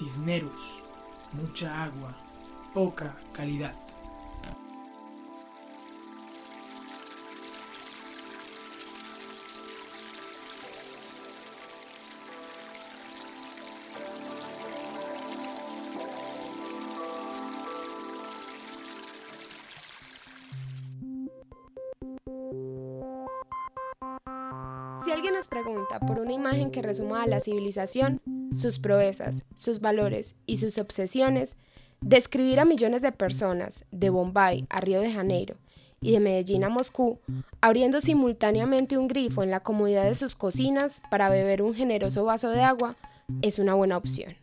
Cisneros, mucha agua, poca calidad. Si alguien nos pregunta por una imagen que resuma a la civilización, sus proezas, sus valores y sus obsesiones, describir a millones de personas, de Bombay a Río de Janeiro y de Medellín a Moscú, abriendo simultáneamente un grifo en la comodidad de sus cocinas para beber un generoso vaso de agua, es una buena opción.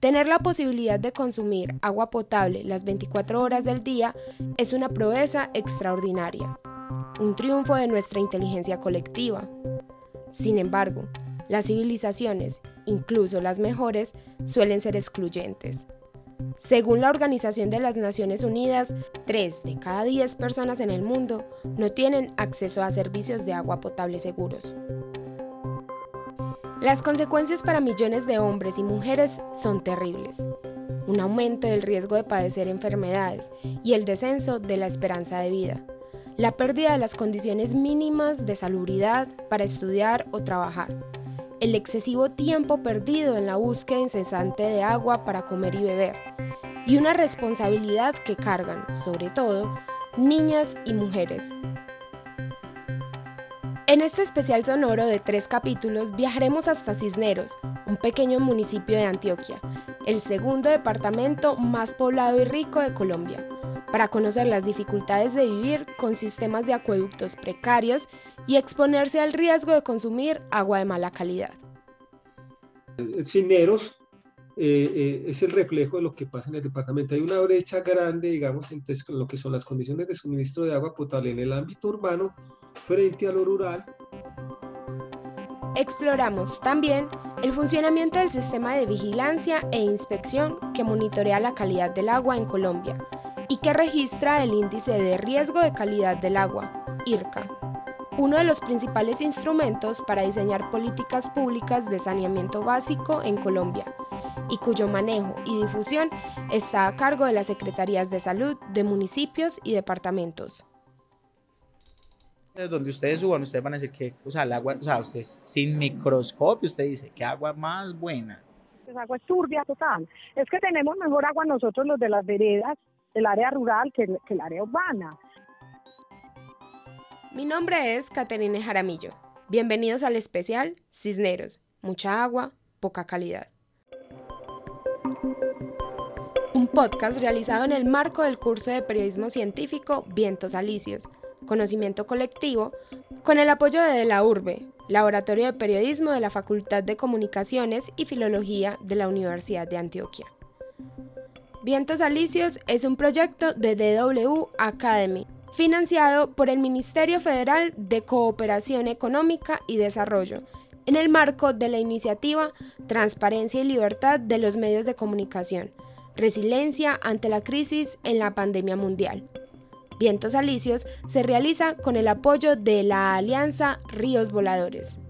Tener la posibilidad de consumir agua potable las 24 horas del día es una proeza extraordinaria un triunfo de nuestra inteligencia colectiva. Sin embargo, las civilizaciones, incluso las mejores, suelen ser excluyentes. Según la Organización de las Naciones Unidas, 3 de cada 10 personas en el mundo no tienen acceso a servicios de agua potable seguros. Las consecuencias para millones de hombres y mujeres son terribles. Un aumento del riesgo de padecer enfermedades y el descenso de la esperanza de vida la pérdida de las condiciones mínimas de salubridad para estudiar o trabajar, el excesivo tiempo perdido en la búsqueda incesante de agua para comer y beber, y una responsabilidad que cargan, sobre todo, niñas y mujeres. En este especial sonoro de tres capítulos viajaremos hasta Cisneros, un pequeño municipio de Antioquia, el segundo departamento más poblado y rico de Colombia para conocer las dificultades de vivir con sistemas de acueductos precarios y exponerse al riesgo de consumir agua de mala calidad. Cineros eh, eh, es el reflejo de lo que pasa en el departamento. Hay una brecha grande, digamos, entre lo que son las condiciones de suministro de agua potable en el ámbito urbano frente a lo rural. Exploramos también el funcionamiento del sistema de vigilancia e inspección que monitorea la calidad del agua en Colombia y que registra el índice de riesgo de calidad del agua, IRCA, uno de los principales instrumentos para diseñar políticas públicas de saneamiento básico en Colombia, y cuyo manejo y difusión está a cargo de las Secretarías de Salud de municipios y departamentos. Donde ustedes suban, ustedes van a decir que, o sea, el agua, o sea, ustedes sin microscopio, usted dice, ¿qué agua más buena? Es agua turbia total. Es que tenemos mejor agua nosotros los de las veredas el área rural que, el área urbana. Mi nombre es Caterine Jaramillo. Bienvenidos al especial Cisneros. Mucha agua, poca calidad. Un podcast realizado en el marco del curso de periodismo científico Vientos Alicios, conocimiento colectivo, con el apoyo de la URBE, Laboratorio de Periodismo de la Facultad de Comunicaciones y Filología de la Universidad de Antioquia. Vientos Alicios es un proyecto de DW Academy, financiado por el Ministerio Federal de Cooperación Económica y Desarrollo, en el marco de la iniciativa Transparencia y Libertad de los Medios de Comunicación, Resiliencia ante la crisis en la pandemia mundial. Vientos Alicios se realiza con el apoyo de la Alianza Ríos Voladores.